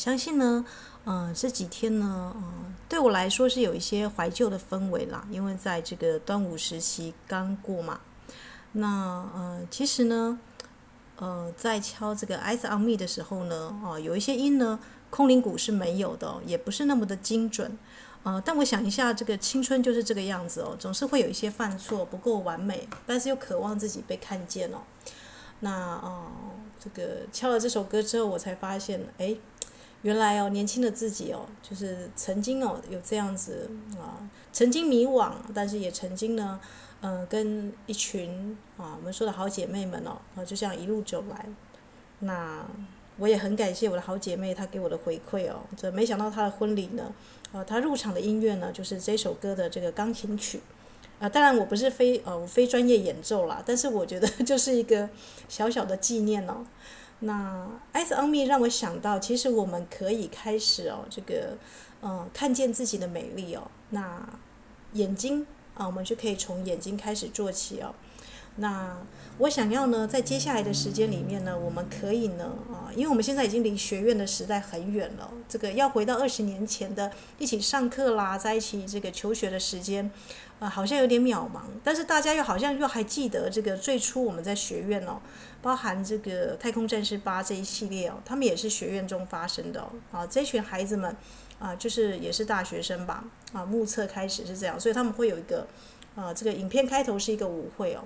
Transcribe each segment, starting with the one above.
相信呢，呃，这几天呢，呃，对我来说是有一些怀旧的氛围啦，因为在这个端午时期刚过嘛。那呃，其实呢，呃，在敲这个 Eyes on Me 的时候呢，哦，有一些音呢，空灵鼓是没有的，也不是那么的精准。呃，但我想一下，这个青春就是这个样子哦，总是会有一些犯错，不够完美，但是又渴望自己被看见哦。那哦，这个敲了这首歌之后，我才发现，哎，原来哦，年轻的自己哦，就是曾经哦有这样子啊，曾经迷惘，但是也曾经呢，呃，跟一群啊，我们说的好姐妹们哦，啊，就这样一路走来。那我也很感谢我的好姐妹，她给我的回馈哦，这没想到她的婚礼呢。呃，她入场的音乐呢，就是这首歌的这个钢琴曲，啊、当然我不是非呃我非专业演奏啦，但是我觉得就是一个 小小的纪念哦。那《Eyes on Me》让我想到，其实我们可以开始哦，这个呃看见自己的美丽哦。那眼睛啊，我们就可以从眼睛开始做起哦。那我想要呢，在接下来的时间里面呢，我们可以呢，啊，因为我们现在已经离学院的时代很远了，这个要回到二十年前的一起上课啦，在一起这个求学的时间，啊，好像有点渺茫。但是大家又好像又还记得这个最初我们在学院哦，包含这个《太空战士八》这一系列哦，他们也是学院中发生的哦，啊，这群孩子们啊，就是也是大学生吧，啊，目测开始是这样，所以他们会有一个，啊，这个影片开头是一个舞会哦。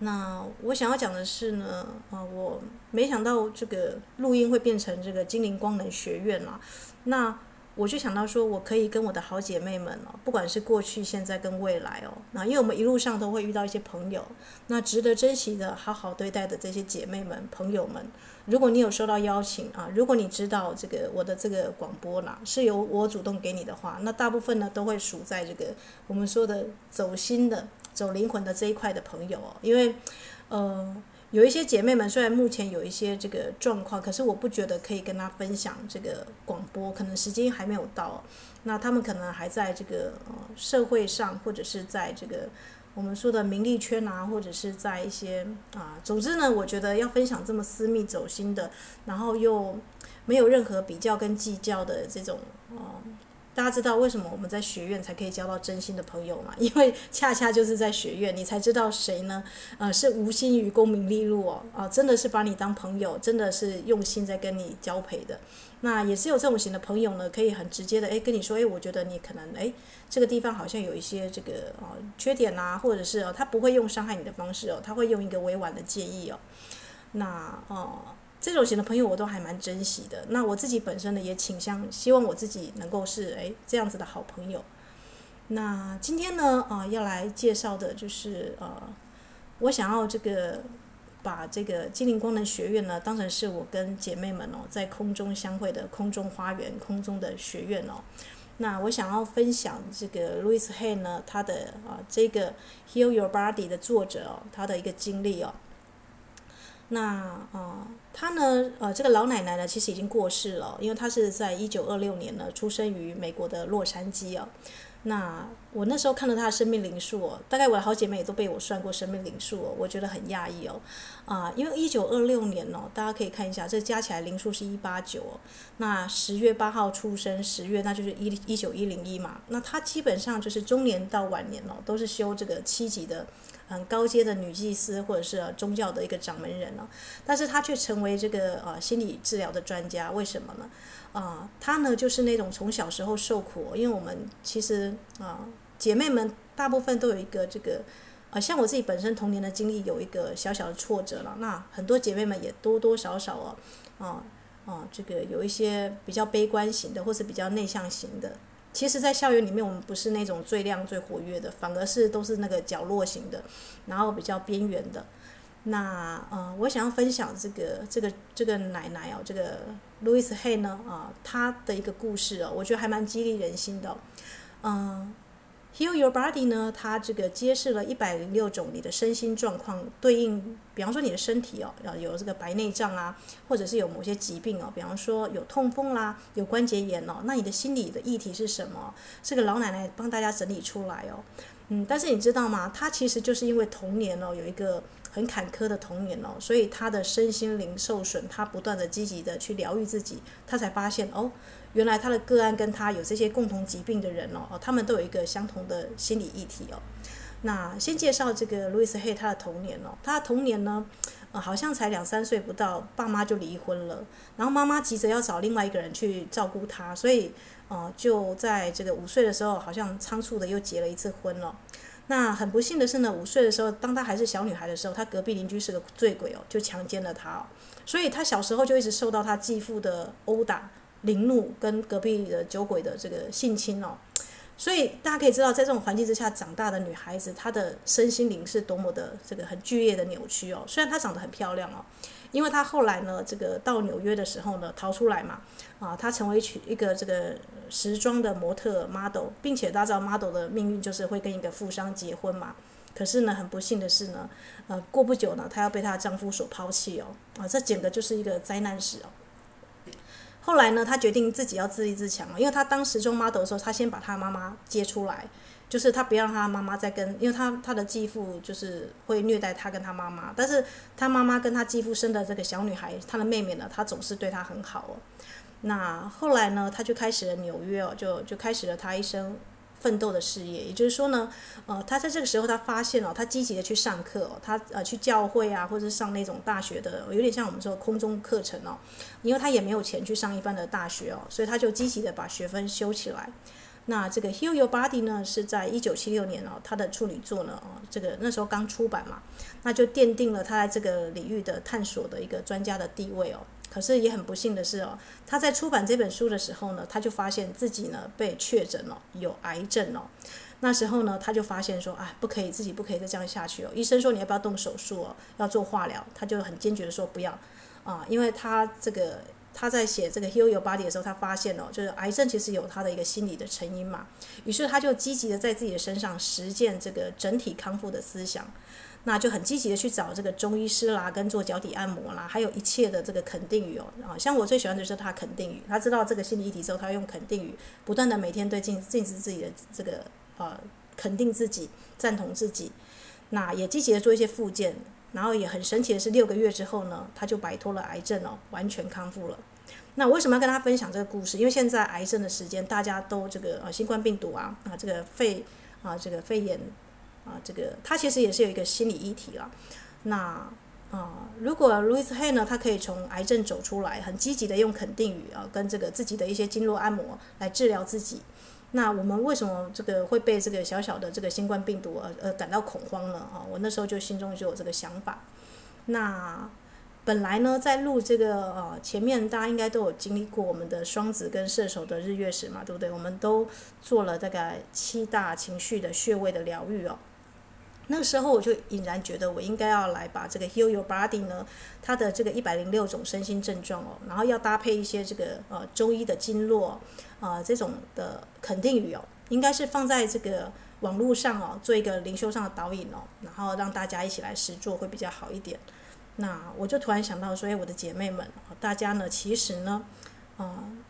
那我想要讲的是呢，啊，我没想到这个录音会变成这个精灵光能学院啦。那我就想到说，我可以跟我的好姐妹们哦，不管是过去、现在跟未来哦，那因为我们一路上都会遇到一些朋友，那值得珍惜的、好好对待的这些姐妹们、朋友们，如果你有收到邀请啊，如果你知道这个我的这个广播啦是由我主动给你的话，那大部分呢都会属在这个我们说的走心的。走灵魂的这一块的朋友哦，因为，呃，有一些姐妹们虽然目前有一些这个状况，可是我不觉得可以跟她分享这个广播，可能时间还没有到。那他们可能还在这个呃社会上，或者是在这个我们说的名利圈啊，或者是在一些啊，总之呢，我觉得要分享这么私密走心的，然后又没有任何比较跟计较的这种啊。大家知道为什么我们在学院才可以交到真心的朋友吗？因为恰恰就是在学院，你才知道谁呢？呃，是无心于功名利禄哦，啊、真的是把你当朋友，真的是用心在跟你交配的。那也是有这种型的朋友呢，可以很直接的诶跟你说，诶，我觉得你可能诶这个地方好像有一些这个啊、呃、缺点啊，或者是哦，他不会用伤害你的方式哦，他会用一个委婉的建议哦。那哦。这种型的朋友我都还蛮珍惜的。那我自己本身呢，也倾向希望我自己能够是诶这样子的好朋友。那今天呢，啊、要来介绍的就是呃，我想要这个把这个精灵功能学院呢，当成是我跟姐妹们哦在空中相会的空中花园、空中的学院哦。那我想要分享这个 Louis Hay 呢，他的啊、呃、这个 Heal Your Body 的作者哦，他的一个经历哦。那啊。呃她呢，呃，这个老奶奶呢，其实已经过世了，因为她是在一九二六年呢出生于美国的洛杉矶哦。那我那时候看到她的生命灵数哦，大概我的好姐妹也都被我算过生命灵数哦，我觉得很讶异哦。啊，因为一九二六年哦，大家可以看一下，这加起来灵数是一八九。那十月八号出生，十月那就是一一九一零一嘛。那她基本上就是中年到晚年哦，都是修这个七级的。很高阶的女祭司，或者是宗教的一个掌门人了，但是她却成为这个呃心理治疗的专家，为什么呢？啊，她呢就是那种从小时候受苦，因为我们其实啊姐妹们大部分都有一个这个，啊像我自己本身童年的经历有一个小小的挫折了，那很多姐妹们也多多少少哦，啊啊这个有一些比较悲观型的，或是比较内向型的。其实，在校园里面，我们不是那种最亮、最活跃的，反而是都是那个角落型的，然后比较边缘的。那呃，我想要分享这个这个这个奶奶哦，这个 Louis Hay 呢啊，她的一个故事哦，我觉得还蛮激励人心的，嗯、Heal Your Body 呢，它这个揭示了一百零六种你的身心状况对应，比方说你的身体哦，要有这个白内障啊，或者是有某些疾病哦，比方说有痛风啦，有关节炎哦，那你的心理的议题是什么？这个老奶奶帮大家整理出来哦，嗯，但是你知道吗？她其实就是因为童年哦有一个很坎坷的童年哦，所以她的身心灵受损，她不断的积极的去疗愈自己，她才发现哦，原来他的个案跟他有这些共同疾病的人哦，他们都有一个相同的心理议题哦。那先介绍这个路易斯黑他的童年哦，他的童年呢，呃，好像才两三岁不到，爸妈就离婚了，然后妈妈急着要找另外一个人去照顾他，所以呃，就在这个五岁的时候，好像仓促的又结了一次婚了。那很不幸的是呢，五岁的时候，当她还是小女孩的时候，她隔壁邻居是个醉鬼哦，就强奸了她哦，所以她小时候就一直受到她继父的殴打、凌怒，跟隔壁的酒鬼的这个性侵哦。所以大家可以知道，在这种环境之下长大的女孩子，她的身心灵是多么的这个很剧烈的扭曲哦。虽然她长得很漂亮哦。因为她后来呢，这个到纽约的时候呢，逃出来嘛，啊，她成为一个这个时装的模特 model，并且大家知道 model 的命运就是会跟一个富商结婚嘛。可是呢，很不幸的是呢，呃，过不久呢，她要被她的丈夫所抛弃哦，啊，这简直就是一个灾难史哦。后来呢，他决定自己要自立自强，因为他当时做 model 的时候，他先把他妈妈接出来。就是他不让他妈妈再跟，因为他他的继父就是会虐待他跟他妈妈，但是他妈妈跟他继父生的这个小女孩，他的妹妹呢，他总是对她很好哦。那后来呢，他就开始了纽约哦，就就开始了他一生奋斗的事业。也就是说呢，呃，他在这个时候他发现哦，他积极的去上课哦，他呃去教会啊，或者上那种大学的，有点像我们说空中课程哦，因为他也没有钱去上一般的大学哦，所以他就积极的把学分修起来。那这个《Heal Your Body》呢，是在一九七六年哦，他的处女作呢，哦，这个那时候刚出版嘛，那就奠定了他在这个领域的探索的一个专家的地位哦。可是也很不幸的是哦，他在出版这本书的时候呢，他就发现自己呢被确诊了有癌症哦。那时候呢，他就发现说，哎，不可以，自己不可以再这样下去哦。医生说你要不要动手术哦，要做化疗，他就很坚决的说不要啊，因为他这个。他在写这个《Heal Your Body》的时候，他发现哦，就是癌症其实有他的一个心理的成因嘛。于是他就积极的在自己的身上实践这个整体康复的思想，那就很积极的去找这个中医师啦，跟做脚底按摩啦，还有一切的这个肯定语哦。啊，像我最喜欢的就是他肯定语，他知道这个心理议题之后，他用肯定语不断的每天对镜镜子自己的这个呃肯定自己，赞同自己，那也积极的做一些复健。然后也很神奇的是，六个月之后呢，他就摆脱了癌症哦，完全康复了。那为什么要跟他分享这个故事？因为现在癌症的时间，大家都这个呃新冠病毒啊啊这个肺啊这个肺炎啊这个，它其实也是有一个心理议题了。那啊，如果 Louis Hay 呢，他可以从癌症走出来，很积极的用肯定语啊，跟这个自己的一些经络按摩来治疗自己。那我们为什么这个会被这个小小的这个新冠病毒而而感到恐慌呢？啊，我那时候就心中就有这个想法。那本来呢，在录这个呃前面，大家应该都有经历过我们的双子跟射手的日月食嘛，对不对？我们都做了大概七大情绪的穴位的疗愈哦。那个时候我就隐然觉得，我应该要来把这个 Heal Your Body 呢，它的这个一百零六种身心症状哦，然后要搭配一些这个呃中医的经络啊、这种的肯定语哦，应该是放在这个网络上哦，做一个灵修上的导引哦，然后让大家一起来实做会比较好一点。那我就突然想到说，哎，我的姐妹们，大家呢其实呢，嗯、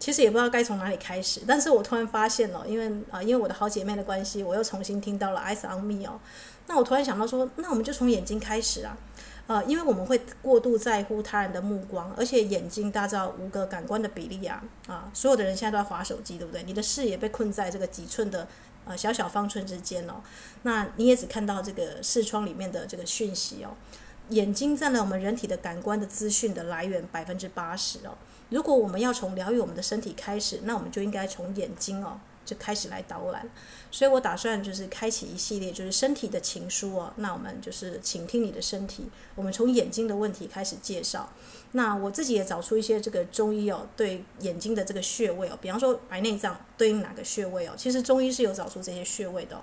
其实也不知道该从哪里开始，但是我突然发现了，因为啊，因为我的好姐妹的关系，我又重新听到了 Eyes on Me 哦。那我突然想到说，那我们就从眼睛开始啊，呃，因为我们会过度在乎他人的目光，而且眼睛大家知道五个感官的比例啊，啊，所有的人现在都在滑手机，对不对？你的视野被困在这个几寸的呃小小方寸之间哦，那你也只看到这个视窗里面的这个讯息哦。眼睛占了我们人体的感官的资讯的来源百分之八十哦。如果我们要从疗愈我们的身体开始，那我们就应该从眼睛哦。就开始来导览，所以我打算就是开启一系列就是身体的情书哦。那我们就是倾听你的身体，我们从眼睛的问题开始介绍。那我自己也找出一些这个中医哦，对眼睛的这个穴位哦，比方说白内障对应哪个穴位哦？其实中医是有找出这些穴位的哦。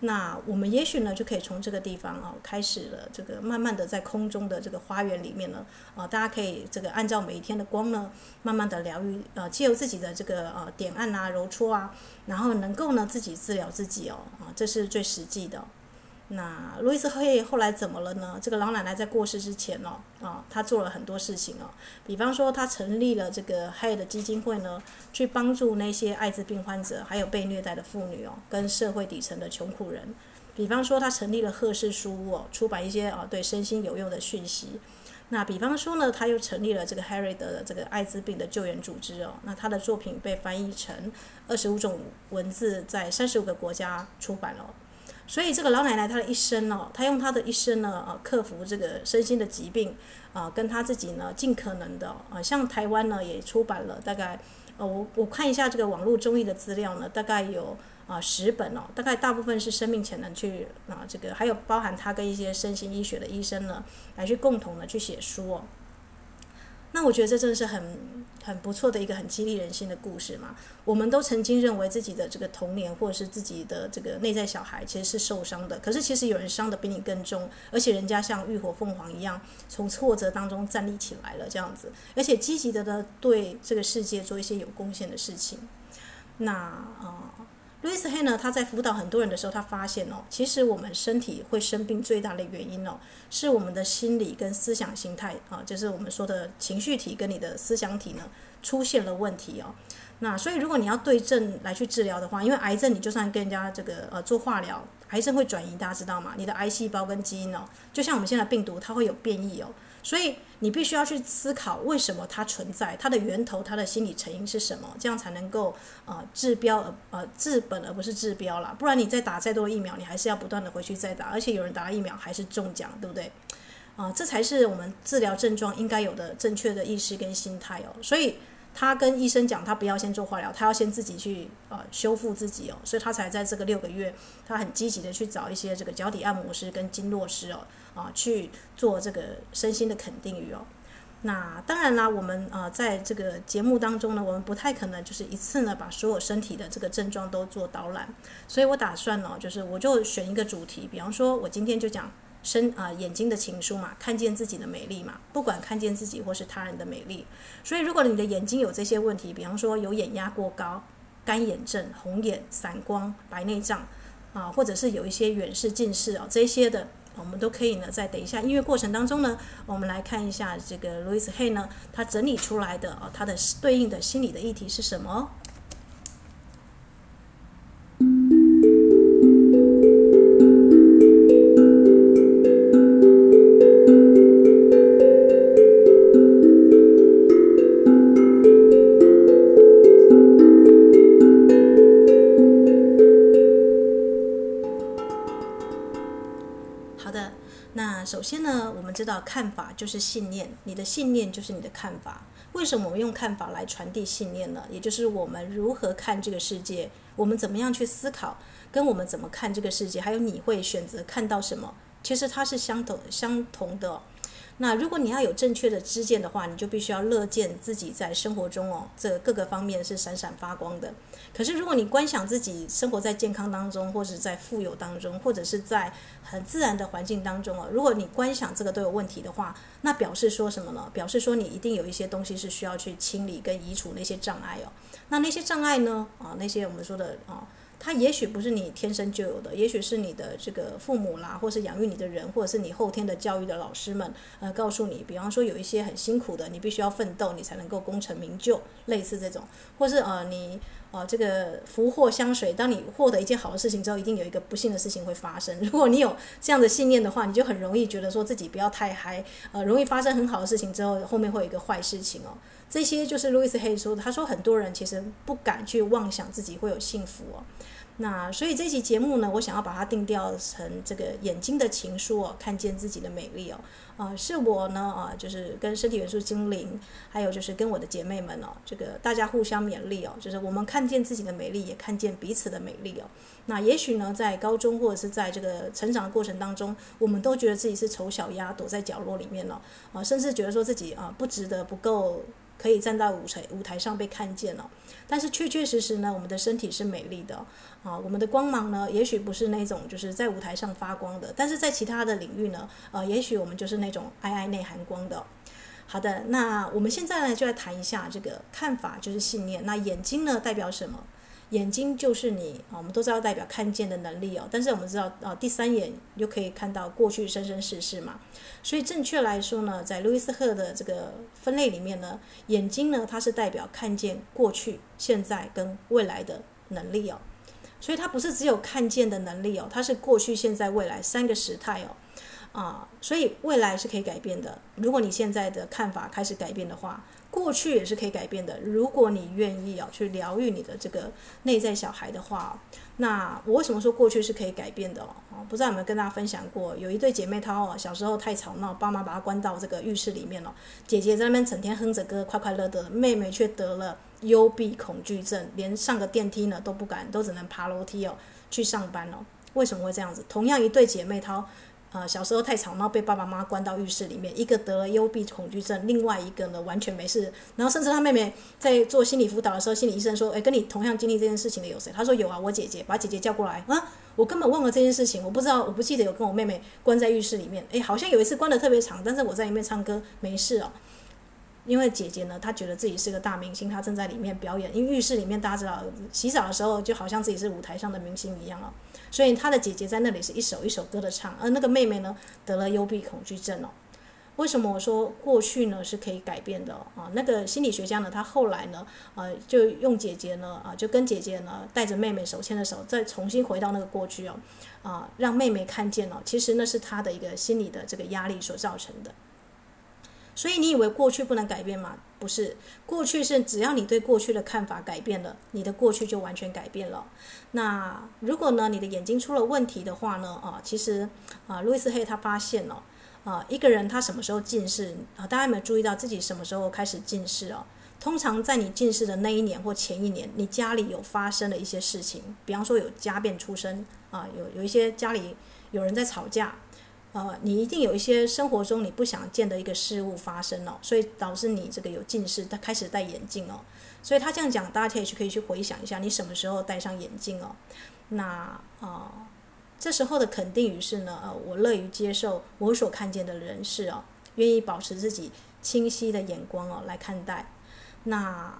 那我们也许呢就可以从这个地方哦开始了，这个慢慢的在空中的这个花园里面呢啊，大家可以这个按照每一天的光呢，慢慢的疗愈呃，借由自己的这个呃点按啊、揉搓啊。然后能够呢自己治疗自己哦，啊，这是最实际的。那路易斯黑后来怎么了呢？这个老奶奶在过世之前哦，啊，她做了很多事情哦，比方说她成立了这个黑的基金会呢，去帮助那些艾滋病患者，还有被虐待的妇女哦，跟社会底层的穷苦人。比方说他成立了赫氏书屋哦，出版一些啊对身心有用的讯息。那比方说呢，他又成立了这个 Harry 的这个艾滋病的救援组织哦。那他的作品被翻译成二十五种文字，在三十五个国家出版了。所以这个老奶奶她的一生哦，她用她的一生呢，啊，克服这个身心的疾病啊，跟她自己呢，尽可能的啊，像台湾呢也出版了大概，呃，我我看一下这个网络中医的资料呢，大概有。啊，十本哦，大概大部分是生命潜能去啊，这个还有包含她跟一些身心医学的医生呢，来去共同的去写书哦。那我觉得这真的是很很不错的一个很激励人心的故事嘛。我们都曾经认为自己的这个童年或者是自己的这个内在小孩其实是受伤的，可是其实有人伤得比你更重，而且人家像浴火凤凰一样，从挫折当中站立起来了这样子，而且积极的呢对这个世界做一些有贡献的事情。那啊。路易斯黑呢，他在辅导很多人的时候，他发现哦，其实我们身体会生病最大的原因哦，是我们的心理跟思想心态啊，就是我们说的情绪体跟你的思想体呢出现了问题哦。那所以如果你要对症来去治疗的话，因为癌症你就算跟人家这个呃做化疗，癌症会转移，大家知道吗？你的癌细胞跟基因哦，就像我们现在病毒，它会有变异哦。所以你必须要去思考为什么它存在，它的源头，它的心理成因是什么，这样才能够呃治标而呃治本而不是治标啦。不然你再打再多疫苗，你还是要不断的回去再打，而且有人打了疫苗还是中奖，对不对？啊、呃，这才是我们治疗症状应该有的正确的意识跟心态哦。所以他跟医生讲，他不要先做化疗，他要先自己去呃修复自己哦，所以他才在这个六个月，他很积极的去找一些这个脚底按摩师跟经络师哦。啊，去做这个身心的肯定语哦。那当然啦，我们啊，在这个节目当中呢，我们不太可能就是一次呢把所有身体的这个症状都做导览。所以我打算呢，就是我就选一个主题，比方说，我今天就讲身啊眼睛的情书嘛，看见自己的美丽嘛，不管看见自己或是他人的美丽。所以，如果你的眼睛有这些问题，比方说有眼压过高、干眼症、红眼、散光、白内障啊，或者是有一些远视、近视啊这些的。我们都可以呢，在等一下音乐过程当中呢，我们来看一下这个路易斯黑呢，他整理出来的啊，他的对应的心理的议题是什么？知道看法就是信念，你的信念就是你的看法。为什么我们用看法来传递信念呢？也就是我们如何看这个世界，我们怎么样去思考，跟我们怎么看这个世界，还有你会选择看到什么，其实它是相同相同的。那如果你要有正确的知见的话，你就必须要乐见自己在生活中哦，这各个方面是闪闪发光的。可是如果你观想自己生活在健康当中，或者在富有当中，或者是在很自然的环境当中哦，如果你观想这个都有问题的话，那表示说什么呢？表示说你一定有一些东西是需要去清理跟移除那些障碍哦。那那些障碍呢？啊，那些我们说的啊。它也许不是你天生就有的，也许是你的这个父母啦，或是养育你的人，或者是你后天的教育的老师们，呃，告诉你，比方说有一些很辛苦的，你必须要奋斗，你才能够功成名就，类似这种，或是呃，你哦这个福祸相随，当你获得一件好的事情之后，一定有一个不幸的事情会发生。如果你有这样的信念的话，你就很容易觉得说自己不要太嗨，呃，容易发生很好的事情之后，后面会有一个坏事情哦。这些就是路易斯黑说的，他说很多人其实不敢去妄想自己会有幸福哦。那所以这期节目呢，我想要把它定调成这个眼睛的情书哦，看见自己的美丽哦，啊、是我呢啊，就是跟身体元素精灵，还有就是跟我的姐妹们哦，这个大家互相勉励哦，就是我们看见自己的美丽，也看见彼此的美丽哦。那也许呢，在高中或者是在这个成长的过程当中，我们都觉得自己是丑小鸭，躲在角落里面、哦，啊，甚至觉得说自己啊不值得，不够。可以站在舞台舞台上被看见了，但是确确实实呢，我们的身体是美丽的啊，我们的光芒呢，也许不是那种就是在舞台上发光的，但是在其他的领域呢，呃，也许我们就是那种爱爱内含光的。好的，那我们现在呢，就来谈一下这个看法就是信念。那眼睛呢，代表什么？眼睛就是你啊，我们都知道代表看见的能力哦。但是我们知道啊，第三眼又可以看到过去生生世世嘛。所以正确来说呢，在路易斯赫的这个分类里面呢，眼睛呢，它是代表看见过去、现在跟未来的能力哦。所以它不是只有看见的能力哦，它是过去、现在、未来三个时态哦。啊，所以未来是可以改变的。如果你现在的看法开始改变的话，过去也是可以改变的。如果你愿意啊，去疗愈你的这个内在小孩的话，那我为什么说过去是可以改变的哦？不知道有没有跟大家分享过？有一对姐妹她哦，小时候太吵闹，爸妈把她关到这个浴室里面了。姐姐在那边整天哼着歌，快快乐乐，妹妹却得了幽闭恐惧症，连上个电梯呢都不敢，都只能爬楼梯哦去上班哦。为什么会这样子？同样一对姐妹淘。呃，小时候太吵闹，被爸爸妈妈关到浴室里面，一个得了幽闭恐惧症，另外一个呢完全没事。然后甚至他妹妹在做心理辅导的时候，心理医生说：“诶，跟你同样经历这件事情的有谁？”他说：“有啊，我姐姐。”把姐姐叫过来啊，我根本忘了这件事情，我不知道，我不记得有跟我妹妹关在浴室里面。诶，好像有一次关的特别长，但是我在里面唱歌没事哦。因为姐姐呢，她觉得自己是个大明星，她正在里面表演。因为浴室里面大家知道，洗澡的时候就好像自己是舞台上的明星一样哦。所以她的姐姐在那里是一首一首歌的唱，而那个妹妹呢，得了幽闭恐惧症哦。为什么我说过去呢是可以改变的啊？那个心理学家呢，他后来呢，呃，就用姐姐呢，啊，就跟姐姐呢带着妹妹手牵着手，再重新回到那个过去哦，啊，让妹妹看见哦，其实那是她的一个心理的这个压力所造成的。所以你以为过去不能改变吗？不是，过去是只要你对过去的看法改变了，你的过去就完全改变了。那如果呢，你的眼睛出了问题的话呢？啊，其实啊，路易斯黑他发现了啊，一个人他什么时候近视啊？大家有没有注意到自己什么时候开始近视哦？通常在你近视的那一年或前一年，你家里有发生了一些事情，比方说有家变出生啊，有有一些家里有人在吵架。呃，你一定有一些生活中你不想见的一个事物发生了，所以导致你这个有近视，他开始戴眼镜哦。所以他这样讲，大家可以去可以去回想一下，你什么时候戴上眼镜哦？那啊、呃，这时候的肯定语是呢，呃，我乐于接受我所看见的人事哦，愿意保持自己清晰的眼光哦来看待。那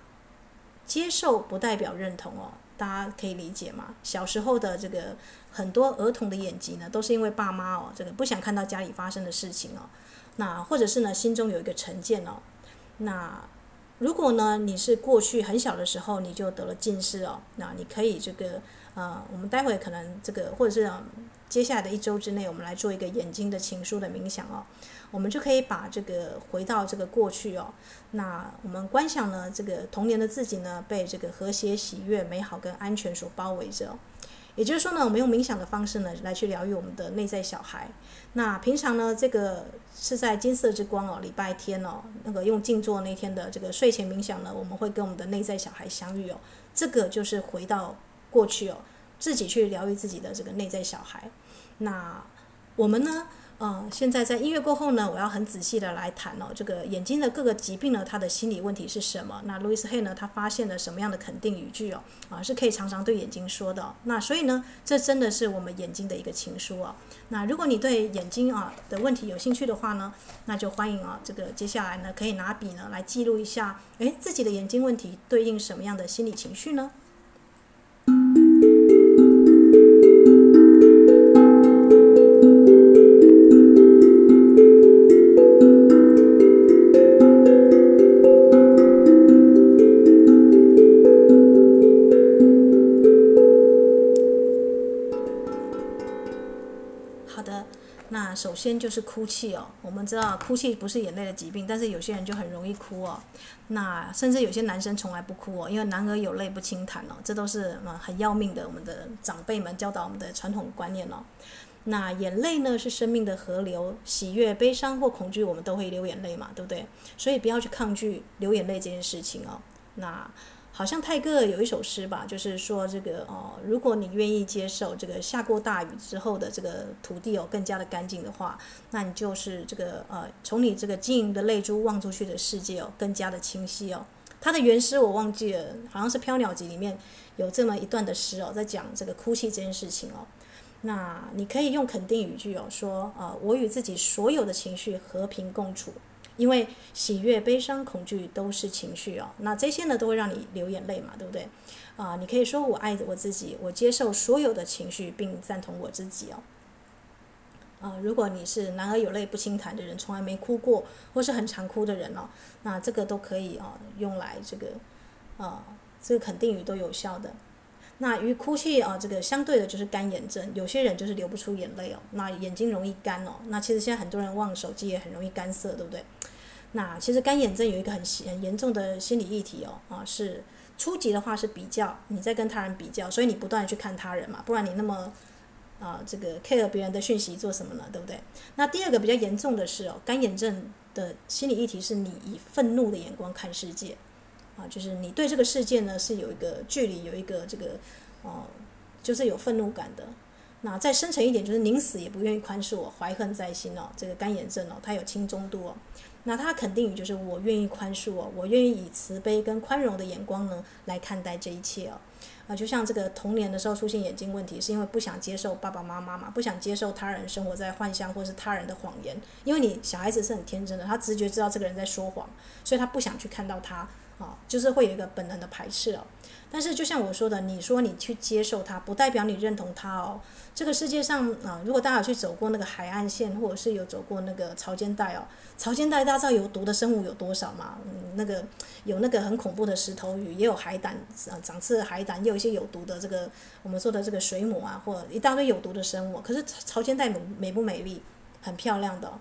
接受不代表认同哦。大家可以理解吗？小时候的这个很多儿童的眼疾呢，都是因为爸妈哦，这个不想看到家里发生的事情哦，那或者是呢，心中有一个成见哦。那如果呢，你是过去很小的时候你就得了近视哦，那你可以这个呃，我们待会可能这个或者是、接下来的一周之内，我们来做一个眼睛的情书的冥想哦。我们就可以把这个回到这个过去哦，那我们观想呢，这个童年的自己呢，被这个和谐、喜悦、美好跟安全所包围着。也就是说呢，我们用冥想的方式呢，来去疗愈我们的内在小孩。那平常呢，这个是在金色之光哦，礼拜天哦，那个用静坐那天的这个睡前冥想呢，我们会跟我们的内在小孩相遇哦。这个就是回到过去哦，自己去疗愈自己的这个内在小孩。那我们呢？嗯，现在在音乐过后呢，我要很仔细的来谈哦，这个眼睛的各个疾病呢，它的心理问题是什么？那路易斯黑呢，他发现了什么样的肯定语句哦？啊，是可以常常对眼睛说的。那所以呢，这真的是我们眼睛的一个情书哦。那如果你对眼睛啊的问题有兴趣的话呢，那就欢迎啊，这个接下来呢，可以拿笔呢来记录一下，诶，自己的眼睛问题对应什么样的心理情绪呢？首先就是哭泣哦，我们知道哭泣不是眼泪的疾病，但是有些人就很容易哭哦。那甚至有些男生从来不哭哦，因为男儿有泪不轻弹哦，这都是嗯很要命的。我们的长辈们教导我们的传统观念哦。那眼泪呢是生命的河流，喜悦、悲伤或恐惧，我们都会流眼泪嘛，对不对？所以不要去抗拒流眼泪这件事情哦。那。好像泰戈尔有一首诗吧，就是说这个哦，如果你愿意接受这个下过大雨之后的这个土地哦更加的干净的话，那你就是这个呃从你这个晶莹的泪珠望出去的世界哦更加的清晰哦。他的原诗我忘记了，好像是《飘鸟集》里面有这么一段的诗哦，在讲这个哭泣这件事情哦。那你可以用肯定语句哦说呃，我与自己所有的情绪和平共处。因为喜悦、悲伤、恐惧都是情绪哦，那这些呢都会让你流眼泪嘛，对不对？啊，你可以说我爱我自己，我接受所有的情绪，并赞同我自己哦。啊，如果你是男儿有泪不轻弹的人，从来没哭过，或是很常哭的人哦，那这个都可以啊，用来这个啊，这个肯定语都有效的。那与哭泣啊，这个相对的就是干眼症，有些人就是流不出眼泪哦，那眼睛容易干哦。那其实现在很多人望手机也很容易干涩，对不对？那其实干眼症有一个很很严重的心理议题哦，啊是初级的话是比较，你在跟他人比较，所以你不断地去看他人嘛，不然你那么啊这个 care 别人的讯息做什么呢？对不对？那第二个比较严重的是哦，干眼症的心理议题是你以愤怒的眼光看世界。啊，就是你对这个世界呢是有一个距离，有一个这个，哦，就是有愤怒感的。那再深层一点，就是宁死也不愿意宽恕我，怀恨在心哦。这个干眼症哦，它有轻中度哦。那他肯定语就是我愿意宽恕哦，我愿意以慈悲跟宽容的眼光呢来看待这一切哦。啊，就像这个童年的时候出现眼睛问题，是因为不想接受爸爸妈妈嘛，不想接受他人生活在幻象或是他人的谎言。因为你小孩子是很天真的，他直觉知道这个人在说谎，所以他不想去看到他。啊，就是会有一个本能的排斥哦。但是就像我说的，你说你去接受它，不代表你认同它哦。这个世界上啊，如果大家有去走过那个海岸线，或者是有走过那个潮间带哦，潮间带大家知道有毒的生物有多少吗？嗯，那个有那个很恐怖的石头鱼，也有海胆啊，长刺海胆，也有一些有毒的这个我们说的这个水母啊，或者一大堆有毒的生物。可是潮间带美美不美丽？很漂亮的。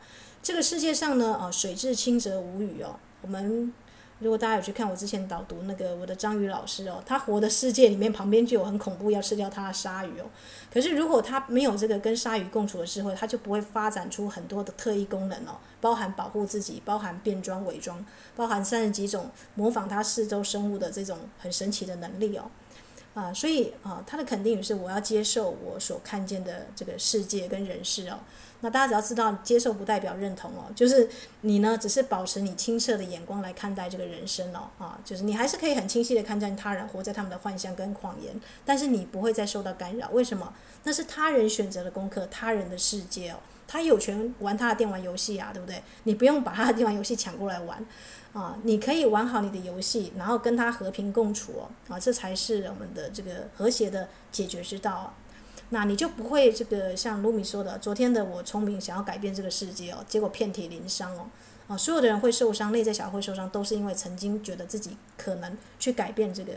这个世界上呢，啊，水至清则无鱼哦。我们。如果大家有去看我之前导读那个我的章鱼老师哦，他活的世界里面旁边就有很恐怖要吃掉他的鲨鱼哦。可是如果他没有这个跟鲨鱼共处的智慧，他就不会发展出很多的特异功能哦，包含保护自己，包含变装伪装，包含三十几种模仿他四周生物的这种很神奇的能力哦。啊，所以啊，他的肯定语是我要接受我所看见的这个世界跟人事哦。那大家只要知道，接受不代表认同哦，就是你呢，只是保持你清澈的眼光来看待这个人生哦，啊，就是你还是可以很清晰的看见他人活在他们的幻象跟谎言，但是你不会再受到干扰。为什么？那是他人选择的功课，他人的世界哦，他有权玩他的电玩游戏啊，对不对？你不用把他的电玩游戏抢过来玩，啊，你可以玩好你的游戏，然后跟他和平共处哦，啊，这才是我们的这个和谐的解决之道。那你就不会这个像卢米说的，昨天的我聪明想要改变这个世界哦，结果遍体鳞伤哦，啊，所有的人会受伤，内在小孩会受伤，都是因为曾经觉得自己可能去改变这个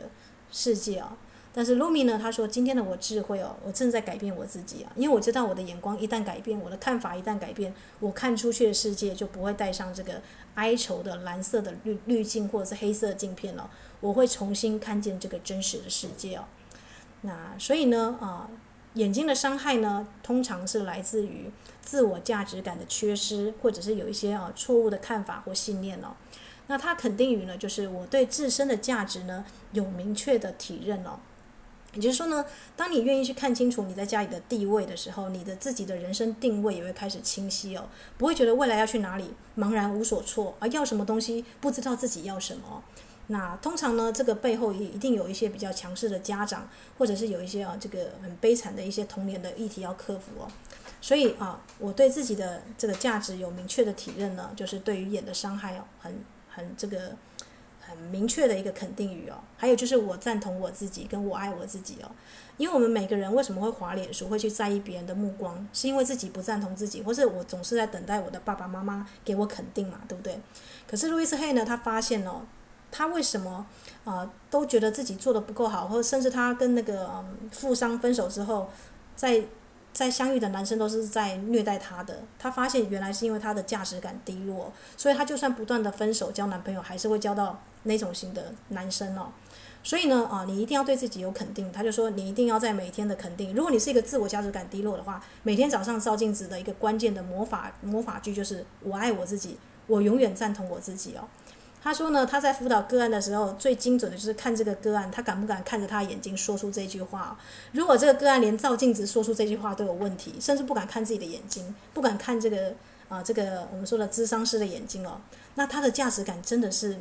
世界哦。但是卢米呢，他说今天的我智慧哦，我正在改变我自己啊，因为我知道我的眼光一旦改变，我的看法一旦改变，我看出去的世界就不会带上这个哀愁的蓝色的滤滤镜或者是黑色镜片了，我会重新看见这个真实的世界哦。那所以呢，啊。眼睛的伤害呢，通常是来自于自我价值感的缺失，或者是有一些啊错误的看法或信念哦。那它肯定语呢，就是我对自身的价值呢有明确的体认哦。也就是说呢，当你愿意去看清楚你在家里的地位的时候，你的自己的人生定位也会开始清晰哦，不会觉得未来要去哪里茫然无所措而，要什么东西不知道自己要什么。那通常呢，这个背后也一定有一些比较强势的家长，或者是有一些啊，这个很悲惨的一些童年的议题要克服哦。所以啊，我对自己的这个价值有明确的体认呢，就是对于眼的伤害哦，很很这个很明确的一个肯定语哦。还有就是我赞同我自己，跟我爱我自己哦。因为我们每个人为什么会滑脸书，会去在意别人的目光，是因为自己不赞同自己，或是我总是在等待我的爸爸妈妈给我肯定嘛，对不对？可是路易斯黑呢，他发现哦。他为什么啊、都觉得自己做的不够好，或者甚至他跟那个、嗯、富商分手之后，在在相遇的男生都是在虐待他的。他发现原来是因为他的价值感低落，所以他就算不断的分手交男朋友，还是会交到那种型的男生哦。所以呢啊，你一定要对自己有肯定。他就说你一定要在每天的肯定。如果你是一个自我价值感低落的话，每天早上照镜子的一个关键的魔法魔法句就是我爱我自己，我永远赞同我自己哦。他说呢，他在辅导个案的时候，最精准的就是看这个个案，他敢不敢看着他眼睛说出这句话。如果这个个案连照镜子说出这句话都有问题，甚至不敢看自己的眼睛，不敢看这个啊、这个我们说的咨商师的眼睛哦，那他的价值感真的是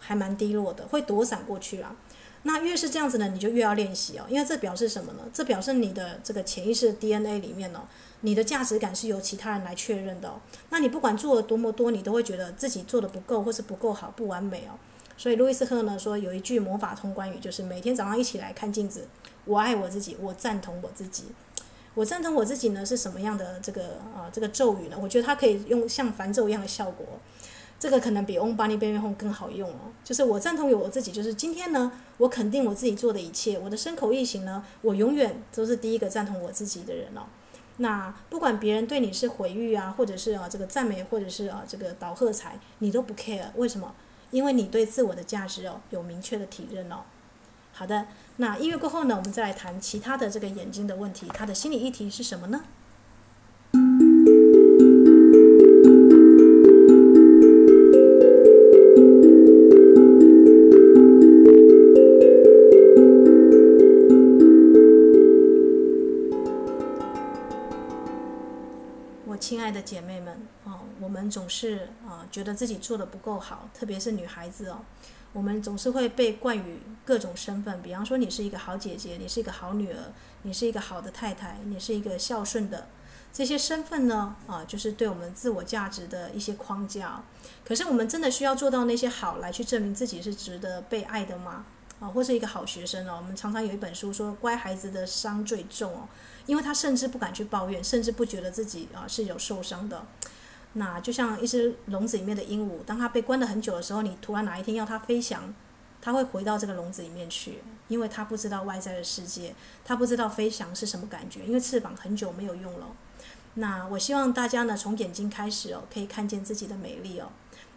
还蛮低落的，会躲闪过去啊。那越是这样子呢，你就越要练习哦，因为这表示什么呢？这表示你的这个潜意识 DNA 里面哦。你的价值感是由其他人来确认的哦，那你不管做了多么多，你都会觉得自己做的不够，或是不够好，不完美哦。所以路易斯赫呢说有一句魔法通关语，就是每天早上一起来看镜子，我爱我自己，我赞同我自己，我赞同我自己呢是什么样的这个啊这个咒语呢？我觉得它可以用像梵咒一样的效果。这个可能比 On Bunny Baby Home 更好用哦。就是我赞同于我自己，就是今天呢，我肯定我自己做的一切。我的身口意行呢，我永远都是第一个赞同我自己的人哦。那不管别人对你是毁誉啊，或者是啊这个赞美，或者是啊这个倒喝彩，你都不 care。为什么？因为你对自我的价值哦有明确的体认哦。好的，那音乐过后呢，我们再来谈其他的这个眼睛的问题，它的心理议题是什么呢？总是啊觉得自己做的不够好，特别是女孩子哦。我们总是会被冠以各种身份，比方说你是一个好姐姐，你是一个好女儿，你是一个好的太太，你是一个孝顺的，这些身份呢，啊，就是对我们自我价值的一些框架。可是我们真的需要做到那些好来去证明自己是值得被爱的吗？啊，或是一个好学生哦？我们常常有一本书说，乖孩子的伤最重哦，因为他甚至不敢去抱怨，甚至不觉得自己啊是有受伤的。那就像一只笼子里面的鹦鹉，当它被关了很久的时候，你突然哪一天要它飞翔，它会回到这个笼子里面去，因为它不知道外在的世界，它不知道飞翔是什么感觉，因为翅膀很久没有用了。那我希望大家呢，从眼睛开始哦，可以看见自己的美丽哦。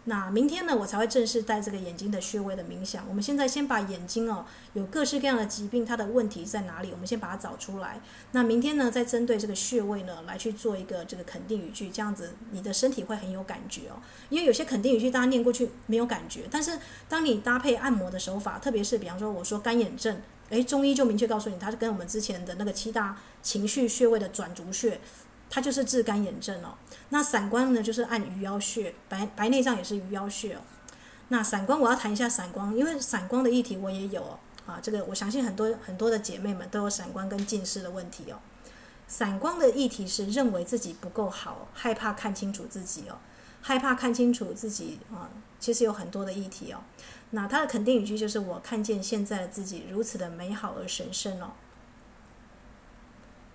那明天呢，我才会正式带这个眼睛的穴位的冥想。我们现在先把眼睛哦，有各式各样的疾病，它的问题在哪里？我们先把它找出来。那明天呢，再针对这个穴位呢，来去做一个这个肯定语句，这样子你的身体会很有感觉哦。因为有些肯定语句大家念过去没有感觉，但是当你搭配按摩的手法，特别是比方说我说干眼症，诶，中医就明确告诉你，它是跟我们之前的那个七大情绪穴位的转足穴。它就是治干眼症哦。那散光呢，就是按鱼腰穴，白白内障也是鱼腰穴哦。那散光我要谈一下散光，因为散光的议题我也有哦。啊，这个我相信很多很多的姐妹们都有散光跟近视的问题哦。散光的议题是认为自己不够好，害怕看清楚自己哦，害怕看清楚自己啊。其实有很多的议题哦。那它的肯定语句就是我看见现在的自己如此的美好而神圣哦。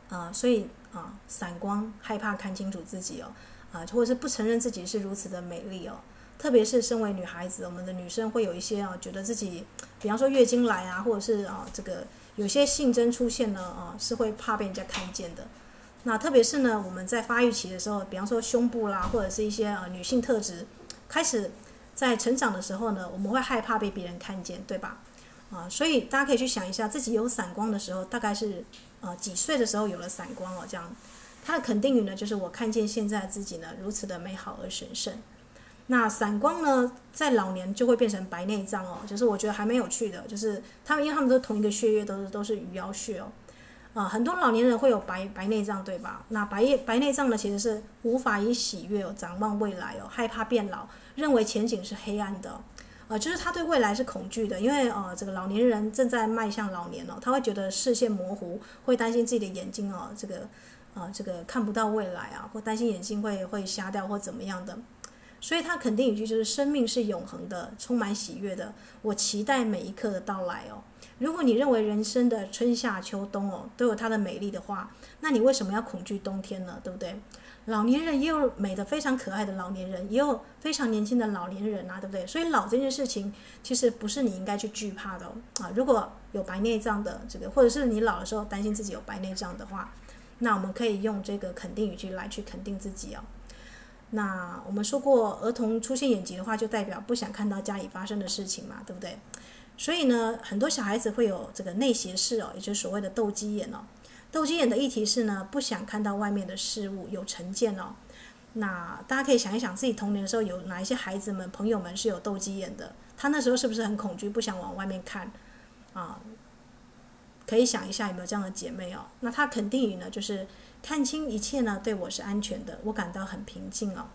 啊，所以。啊，散光害怕看清楚自己哦，啊，或者是不承认自己是如此的美丽哦。特别是身为女孩子，我们的女生会有一些啊，觉得自己，比方说月经来啊，或者是啊，这个有些性征出现呢，啊，是会怕被人家看见的。那特别是呢，我们在发育期的时候，比方说胸部啦，或者是一些啊女性特质开始在成长的时候呢，我们会害怕被别人看见，对吧？啊，所以大家可以去想一下，自己有散光的时候，大概是。啊，几岁的时候有了散光哦？这样，它的肯定语呢，就是我看见现在自己呢，如此的美好而神圣。那散光呢，在老年就会变成白内障哦，就是我觉得还蛮有趣的，就是他们因为他们都同一个血液，都是都是鱼腰穴哦。啊，很多老年人会有白白内障，对吧？那白白内障呢，其实是无法以喜悦哦展望未来哦，害怕变老，认为前景是黑暗的。呃，就是他对未来是恐惧的，因为呃，这个老年人正在迈向老年哦，他会觉得视线模糊，会担心自己的眼睛哦，这个，呃，这个看不到未来啊，或担心眼睛会会瞎掉或怎么样的，所以他肯定语句就是生命是永恒的，充满喜悦的，我期待每一刻的到来哦。如果你认为人生的春夏秋冬哦都有它的美丽的话，那你为什么要恐惧冬天呢？对不对？老年人也有美的非常可爱的老年人，也有非常年轻的老年人啊，对不对？所以老这件事情其实不是你应该去惧怕的哦。啊，如果有白内障的这个，或者是你老的时候担心自己有白内障的话，那我们可以用这个肯定语句来去肯定自己哦。那我们说过，儿童出现眼疾的话，就代表不想看到家里发生的事情嘛，对不对？所以呢，很多小孩子会有这个内斜视哦，也就是所谓的斗鸡眼哦。斗鸡眼的议题是呢，不想看到外面的事物，有成见哦。那大家可以想一想，自己童年的时候有哪一些孩子们、朋友们是有斗鸡眼的？他那时候是不是很恐惧，不想往外面看？啊，可以想一下有没有这样的姐妹哦？那他肯定语呢，就是看清一切呢，对我是安全的，我感到很平静哦。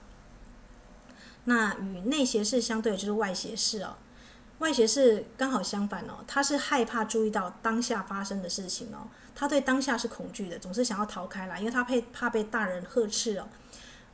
那与内斜视相对的就是外斜视哦。外斜视刚好相反哦，他是害怕注意到当下发生的事情哦。他对当下是恐惧的，总是想要逃开来，因为他怕怕被大人呵斥哦。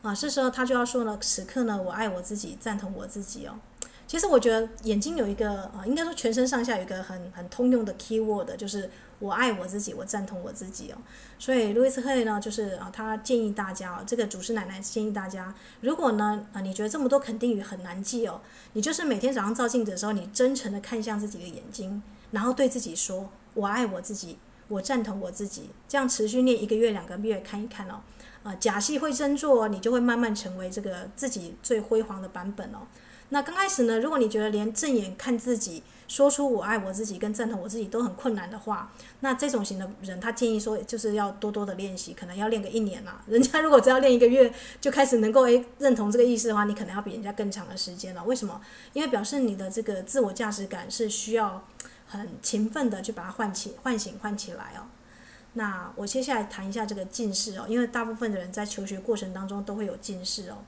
啊，这时候他就要说呢，此刻呢，我爱我自己，赞同我自己哦。其实我觉得眼睛有一个啊，应该说全身上下有一个很很通用的 key word，就是我爱我自己，我赞同我自己哦。所以路易斯·黑呢，就是啊，他建议大家哦，这个祖师奶奶建议大家，如果呢啊，你觉得这么多肯定语很难记哦，你就是每天早上照镜子的时候，你真诚的看向自己的眼睛，然后对自己说，我爱我自己，我赞同我自己，这样持续练一个月、两个月，看一看哦，啊，假戏会真做，你就会慢慢成为这个自己最辉煌的版本哦。那刚开始呢，如果你觉得连正眼看自己，说出我爱我自己跟赞同我自己都很困难的话，那这种型的人，他建议说就是要多多的练习，可能要练个一年啦。人家如果只要练一个月就开始能够诶认同这个意思的话，你可能要比人家更长的时间了。为什么？因为表示你的这个自我价值感是需要很勤奋的去把它唤起、唤醒、唤起来哦。那我接下来谈一下这个近视哦，因为大部分的人在求学过程当中都会有近视哦。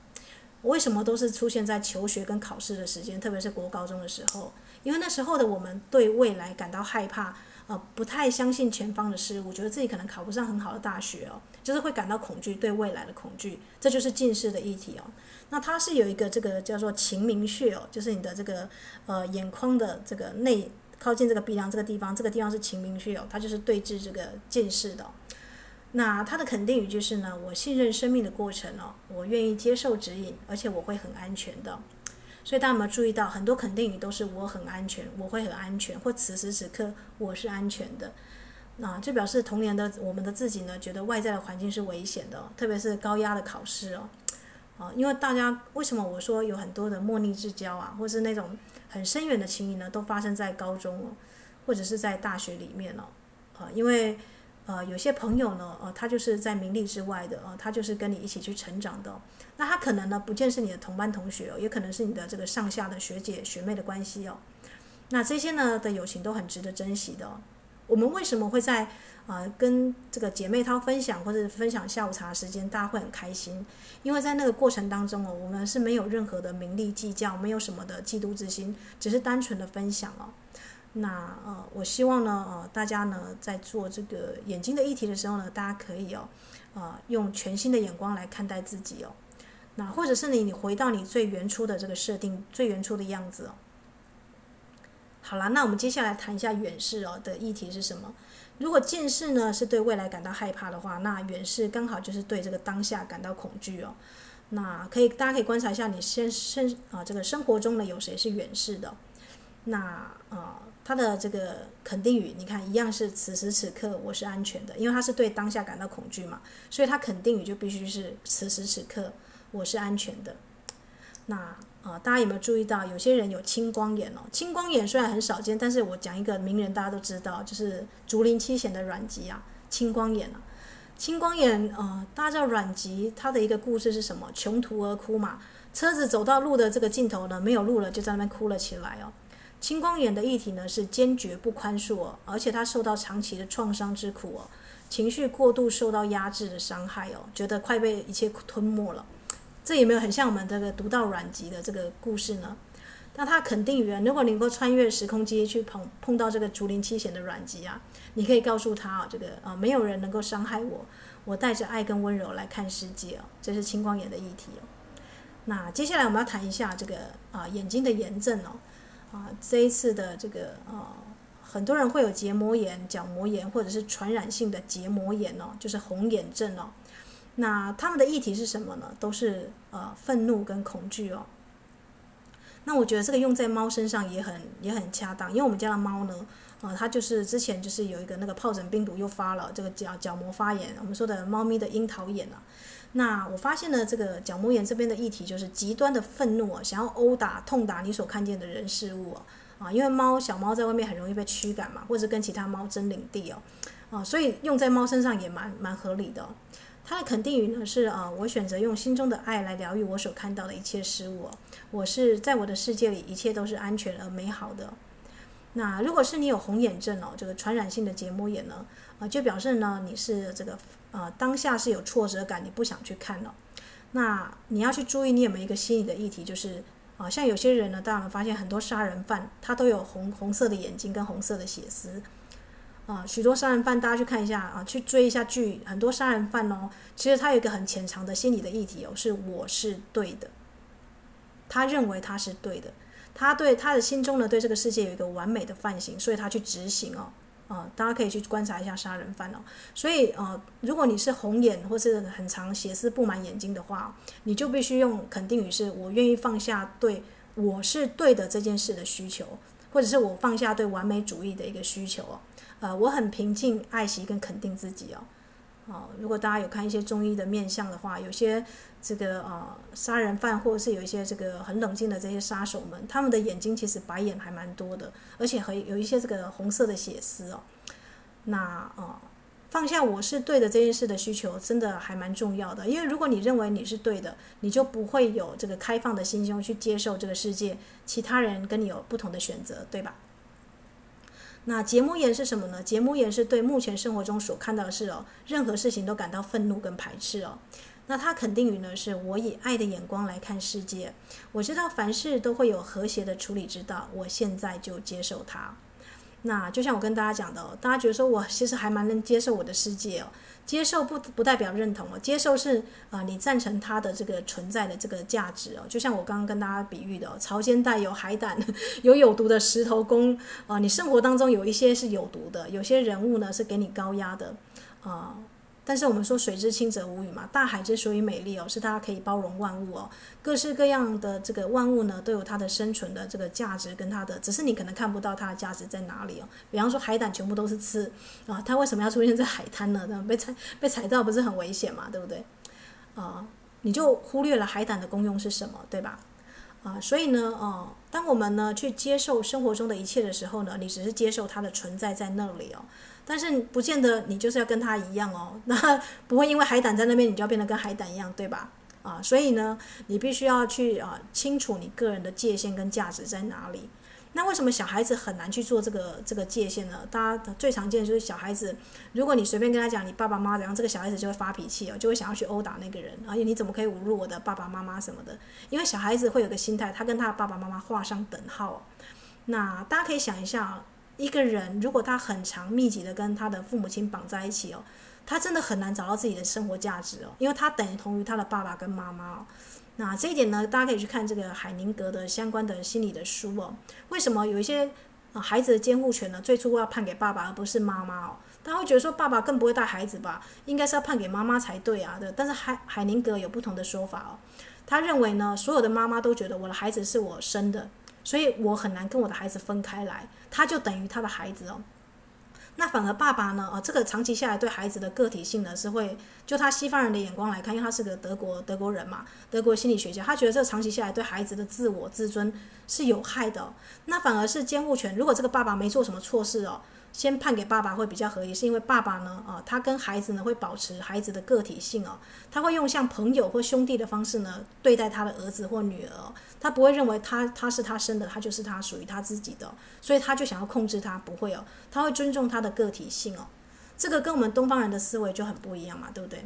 为什么都是出现在求学跟考试的时间，特别是国高中的时候？因为那时候的我们对未来感到害怕，呃，不太相信前方的事物，觉得自己可能考不上很好的大学哦，就是会感到恐惧，对未来的恐惧，这就是近视的议题哦。那它是有一个这个叫做晴明穴哦，就是你的这个呃眼眶的这个内靠近这个鼻梁这个地方，这个地方是晴明穴哦，它就是对峙这个近视的。那他的肯定语就是呢，我信任生命的过程哦，我愿意接受指引，而且我会很安全的。所以大家有没有注意到，很多肯定语都是我很安全，我会很安全，或此时此刻我是安全的。那这表示童年的我们的自己呢，觉得外在的环境是危险的，特别是高压的考试哦。啊，因为大家为什么我说有很多的莫逆之交啊，或是那种很深远的情谊呢，都发生在高中哦，或者是在大学里面哦。啊，因为。呃，有些朋友呢，呃，他就是在名利之外的，呃，他就是跟你一起去成长的。那他可能呢，不见是你的同班同学哦，也可能是你的这个上下的学姐学妹的关系哦。那这些呢的友情都很值得珍惜的。我们为什么会在啊、跟这个姐妹淘分享或者分享下午茶时间，大家会很开心？因为在那个过程当中哦，我们是没有任何的名利计较，没有什么的嫉妒之心，只是单纯的分享哦。那呃，我希望呢，呃，大家呢在做这个眼睛的议题的时候呢，大家可以哦，呃，用全新的眼光来看待自己哦。那或者是你，你回到你最原初的这个设定，最原初的样子哦。好了，那我们接下来谈一下远视哦的议题是什么？如果近视呢是对未来感到害怕的话，那远视刚好就是对这个当下感到恐惧哦。那可以，大家可以观察一下你现生啊这个生活中呢有谁是远视的？那啊。呃他的这个肯定语，你看一样是此时此刻我是安全的，因为他是对当下感到恐惧嘛，所以他肯定语就必须是此时此刻我是安全的。那啊、大家有没有注意到，有些人有青光眼哦？青光眼虽然很少见，但是我讲一个名人大家都知道，就是竹林七贤的阮籍啊，青光眼啊。青光眼呃，大家知道阮籍他的一个故事是什么？穷途而哭嘛，车子走到路的这个尽头呢，没有路了，就在那边哭了起来哦。青光眼的议题呢是坚决不宽恕哦，而且他受到长期的创伤之苦哦，情绪过度受到压制的伤害哦，觉得快被一切吞没了。这有没有很像我们这个读到阮籍的这个故事呢？那他肯定语，如果你能够穿越时空机去碰碰到这个竹林七贤的阮籍啊，你可以告诉他啊，这个啊没有人能够伤害我，我带着爱跟温柔来看世界哦，这是青光眼的议题哦。那接下来我们要谈一下这个啊眼睛的炎症哦。啊，这一次的这个呃，很多人会有结膜炎、角膜炎，或者是传染性的结膜炎哦，就是红眼症哦。那他们的议题是什么呢？都是呃愤怒跟恐惧哦。那我觉得这个用在猫身上也很也很恰当，因为我们家的猫呢，呃，它就是之前就是有一个那个疱疹病毒又发了，这个角角膜发炎，我们说的猫咪的樱桃眼啊。那我发现呢，这个角膜炎这边的议题就是极端的愤怒啊，想要殴打、痛打你所看见的人事物啊，啊，因为猫小猫在外面很容易被驱赶嘛，或者跟其他猫争领地哦，啊，所以用在猫身上也蛮蛮合理的哦。它的肯定语呢是啊，我选择用心中的爱来疗愈我所看到的一切事物，我是在我的世界里一切都是安全而美好的。那如果是你有红眼症哦，这个传染性的结膜炎呢，啊，就表示呢你是这个。呃，当下是有挫折感，你不想去看了。那你要去注意，你有没有一个心理的议题，就是啊、像有些人呢，大家发现很多杀人犯，他都有红红色的眼睛跟红色的血丝。啊、许多杀人犯，大家去看一下啊、去追一下剧，很多杀人犯哦，其实他有一个很潜藏的心理的议题哦，是我是对的。他认为他是对的，他对他的心中呢，对这个世界有一个完美的范型，所以他去执行哦。啊、大家可以去观察一下杀人犯哦。所以呃，如果你是红眼或是很长血丝布满眼睛的话，你就必须用肯定语，是我愿意放下对我是对的这件事的需求，或者是我放下对完美主义的一个需求哦。呃，我很平静、爱惜跟肯定自己哦。哦，如果大家有看一些中医的面相的话，有些这个呃杀人犯或者是有一些这个很冷静的这些杀手们，他们的眼睛其实白眼还蛮多的，而且还有一些这个红色的血丝哦。那呃放下我是对的这件事的需求，真的还蛮重要的，因为如果你认为你是对的，你就不会有这个开放的心胸去接受这个世界其他人跟你有不同的选择，对吧？那结膜炎是什么呢？结膜炎是对目前生活中所看到的事哦，任何事情都感到愤怒跟排斥哦。那它肯定语呢，是我以爱的眼光来看世界，我知道凡事都会有和谐的处理之道，我现在就接受它。那就像我跟大家讲的，大家觉得说我其实还蛮能接受我的世界哦。接受不不代表认同哦，接受是啊，你赞成它的这个存在的这个价值哦。就像我刚刚跟大家比喻的哦，潮间带有海胆，有有毒的石头公啊，你生活当中有一些是有毒的，有些人物呢是给你高压的啊。但是我们说水之清则无鱼嘛，大海之所以美丽哦，是它可以包容万物哦，各式各样的这个万物呢，都有它的生存的这个价值跟它的，只是你可能看不到它的价值在哪里哦。比方说海胆全部都是刺啊，它为什么要出现在海滩呢？被踩被踩到不是很危险嘛，对不对？啊，你就忽略了海胆的功用是什么，对吧？啊，所以呢，哦，当我们呢去接受生活中的一切的时候呢，你只是接受它的存在在那里哦。但是不见得你就是要跟他一样哦，那不会因为海胆在那边，你就要变得跟海胆一样，对吧？啊，所以呢，你必须要去啊清楚你个人的界限跟价值在哪里。那为什么小孩子很难去做这个这个界限呢？大家最常见就是小孩子，如果你随便跟他讲你爸爸妈妈怎样，这个小孩子就会发脾气哦，就会想要去殴打那个人，而且你怎么可以侮辱我的爸爸妈妈什么的？因为小孩子会有个心态，他跟他的爸爸妈妈画上等号。那大家可以想一下。一个人如果他很长密集的跟他的父母亲绑在一起哦，他真的很难找到自己的生活价值哦，因为他等同于他的爸爸跟妈妈哦。那这一点呢，大家可以去看这个海宁格的相关的心理的书哦。为什么有一些孩子的监护权呢？最初要判给爸爸而不是妈妈哦？他会觉得说爸爸更不会带孩子吧，应该是要判给妈妈才对啊。对，但是海海宁格有不同的说法哦。他认为呢，所有的妈妈都觉得我的孩子是我生的。所以我很难跟我的孩子分开来，他就等于他的孩子哦。那反而爸爸呢？啊，这个长期下来对孩子的个体性呢是会，就他西方人的眼光来看，因为他是个德国德国人嘛，德国心理学家，他觉得这个长期下来对孩子的自我自尊是有害的。那反而是监护权，如果这个爸爸没做什么错事哦。先判给爸爸会比较合理，是因为爸爸呢，啊，他跟孩子呢会保持孩子的个体性哦，他会用像朋友或兄弟的方式呢对待他的儿子或女儿，他不会认为他他是他生的，他就是他属于他自己的，所以他就想要控制他，不会哦，他会尊重他的个体性哦，这个跟我们东方人的思维就很不一样嘛，对不对？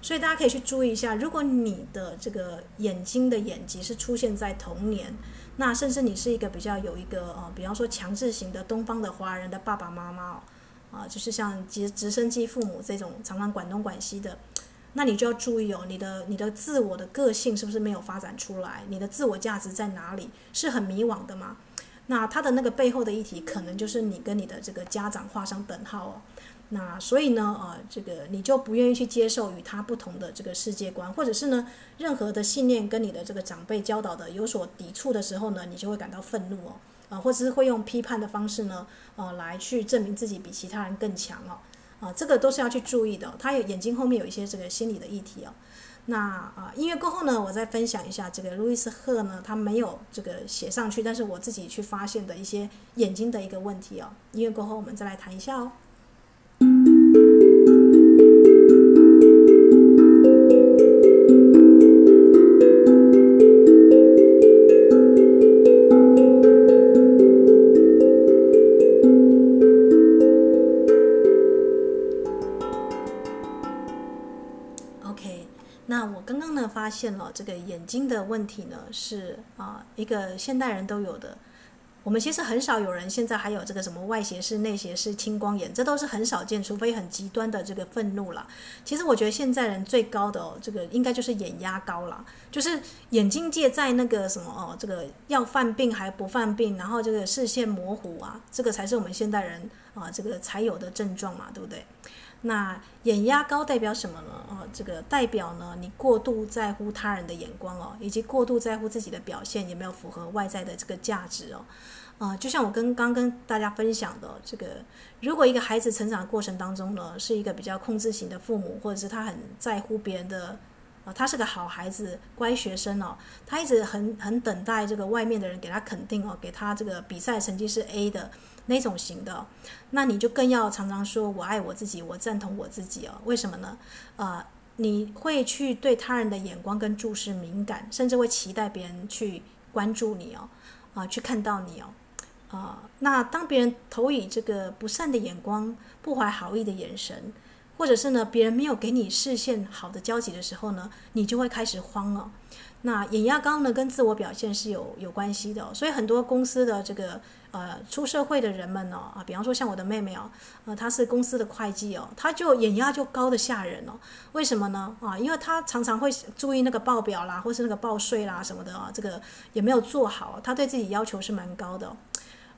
所以大家可以去注意一下，如果你的这个眼睛的眼疾是出现在童年。那甚至你是一个比较有一个呃，比方说强制型的东方的华人的爸爸妈妈哦，啊，就是像直直升机父母这种常常管东管西的，那你就要注意哦，你的你的自我的个性是不是没有发展出来？你的自我价值在哪里？是很迷惘的吗？那他的那个背后的议题，可能就是你跟你的这个家长画上等号哦。那所以呢，呃，这个你就不愿意去接受与他不同的这个世界观，或者是呢，任何的信念跟你的这个长辈教导的有所抵触的时候呢，你就会感到愤怒哦，啊、或者是会用批判的方式呢，呃，来去证明自己比其他人更强哦，啊、这个都是要去注意的。他有眼睛后面有一些这个心理的议题哦。那啊，音乐过后呢，我再分享一下这个路易斯赫呢，他没有这个写上去，但是我自己去发现的一些眼睛的一个问题哦。音乐过后我们再来谈一下哦。发现了这个眼睛的问题呢，是啊一个现代人都有的我们其实很少有人现在还有这个什么外斜视、内斜视、青光眼，这都是很少见，除非很极端的这个愤怒了。其实我觉得现在人最高的哦，这个应该就是眼压高了，就是眼睛界在那个什么哦，这个要犯病还不犯病，然后这个视线模糊啊，这个才是我们现代人啊这个才有的症状嘛，对不对？那眼压高代表什么呢？哦，这个代表呢，你过度在乎他人的眼光哦，以及过度在乎自己的表现有没有符合外在的这个价值哦。啊、就像我跟刚跟大家分享的这个，如果一个孩子成长的过程当中呢，是一个比较控制型的父母，或者是他很在乎别人的，啊、他是个好孩子、乖学生哦，他一直很很等待这个外面的人给他肯定哦，给他这个比赛成绩是 A 的。那种型的，那你就更要常常说“我爱我自己，我赞同我自己”哦。为什么呢？呃，你会去对他人的眼光跟注视敏感，甚至会期待别人去关注你哦，啊、去看到你哦，啊、那当别人投以这个不善的眼光、不怀好意的眼神，或者是呢，别人没有给你视线好的交集的时候呢，你就会开始慌了。那眼压高呢，跟自我表现是有有关系的，所以很多公司的这个呃出社会的人们呢，啊，比方说像我的妹妹哦，呃，她是公司的会计哦，她就眼压就高得吓人哦。为什么呢？啊，因为她常常会注意那个报表啦，或是那个报税啦什么的啊，这个也没有做好，她对自己要求是蛮高的，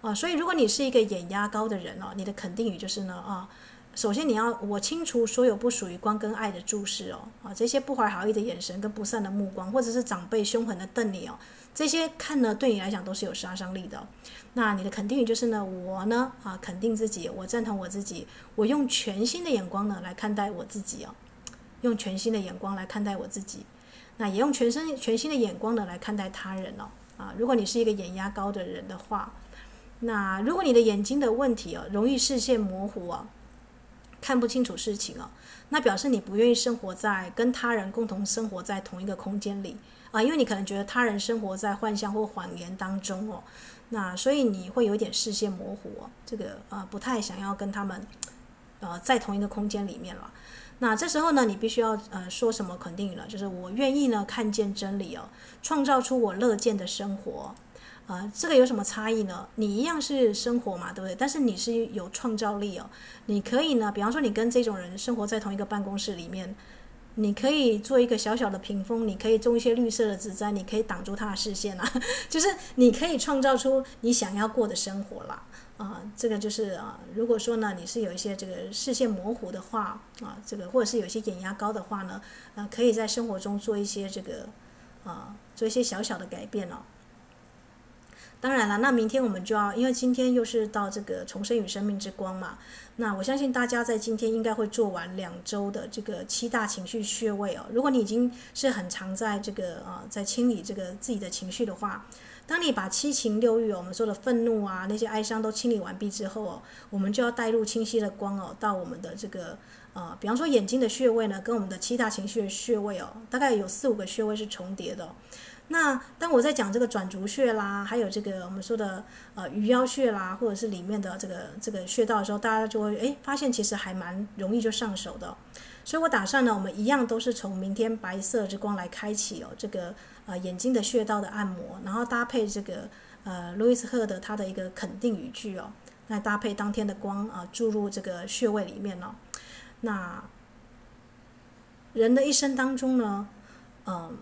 啊，所以如果你是一个眼压高的人哦，你的肯定语就是呢啊。首先，你要我清除所有不属于光跟爱的注视哦，啊，这些不怀好意的眼神跟不善的目光，或者是长辈凶狠的瞪你哦，这些看呢对你来讲都是有杀伤力的。那你的肯定语就是呢，我呢啊肯定自己，我赞同我自己，我用全新的眼光呢来看待我自己哦，用全新的眼光来看待我自己，那也用全身全新的眼光呢来看待他人哦，啊，如果你是一个眼压高的人的话，那如果你的眼睛的问题哦，容易视线模糊哦。看不清楚事情哦，那表示你不愿意生活在跟他人共同生活在同一个空间里啊，因为你可能觉得他人生活在幻象或谎言当中哦，那所以你会有点视线模糊哦，这个呃不太想要跟他们呃在同一个空间里面了。那这时候呢，你必须要呃说什么肯定语了，就是我愿意呢看见真理哦，创造出我乐见的生活。啊、这个有什么差异呢？你一样是生活嘛，对不对？但是你是有创造力哦，你可以呢，比方说你跟这种人生活在同一个办公室里面，你可以做一个小小的屏风，你可以种一些绿色的植栽，你可以挡住他的视线啊，就是你可以创造出你想要过的生活啦。啊、这个就是啊、如果说呢，你是有一些这个视线模糊的话啊、这个或者是有一些眼压高的话呢，啊、可以在生活中做一些这个啊、做一些小小的改变哦。当然了，那明天我们就要，因为今天又是到这个重生与生命之光嘛。那我相信大家在今天应该会做完两周的这个七大情绪穴位哦。如果你已经是很常在这个呃在清理这个自己的情绪的话，当你把七情六欲，我们说的愤怒啊那些哀伤都清理完毕之后哦，我们就要带入清晰的光哦到我们的这个呃，比方说眼睛的穴位呢，跟我们的七大情绪的穴位哦，大概有四五个穴位是重叠的。那当我在讲这个转足穴啦，还有这个我们说的呃鱼腰穴啦，或者是里面的这个这个穴道的时候，大家就会诶发现其实还蛮容易就上手的。所以我打算呢，我们一样都是从明天白色之光来开启哦，这个呃眼睛的穴道的按摩，然后搭配这个呃路易斯赫的他的一个肯定语句哦，来搭配当天的光啊、注入这个穴位里面哦。那人的一生当中呢，嗯、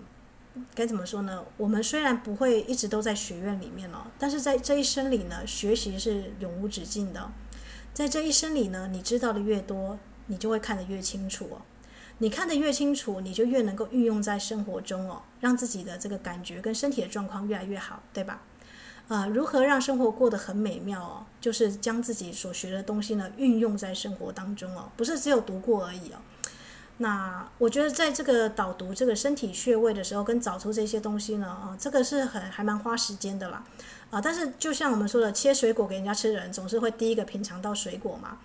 该怎么说呢？我们虽然不会一直都在学院里面哦，但是在这一生里呢，学习是永无止境的。在这一生里呢，你知道的越多，你就会看得越清楚哦。你看得越清楚，你就越能够运用在生活中哦，让自己的这个感觉跟身体的状况越来越好，对吧？呃，如何让生活过得很美妙哦？就是将自己所学的东西呢，运用在生活当中哦，不是只有读过而已哦。那我觉得，在这个导读这个身体穴位的时候，跟找出这些东西呢，啊，这个是很还蛮花时间的啦，啊，但是就像我们说的，切水果给人家吃的人，总是会第一个品尝到水果嘛，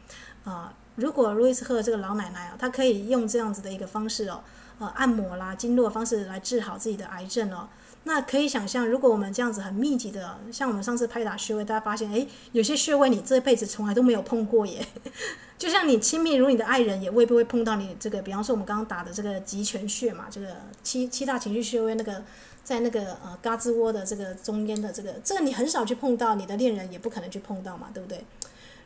啊，如果路易斯赫这个老奶奶啊，她可以用这样子的一个方式哦，呃，按摩啦、经络方式来治好自己的癌症哦。那可以想象，如果我们这样子很密集的，像我们上次拍打穴位，大家发现，诶，有些穴位你这辈子从来都没有碰过耶。就像你亲密如你的爱人，也未必会碰到你这个，比方说我们刚刚打的这个极泉穴嘛，这个七七大情绪穴位那个在那个呃胳肢窝的这个中间的这个，这个你很少去碰到，你的恋人也不可能去碰到嘛，对不对？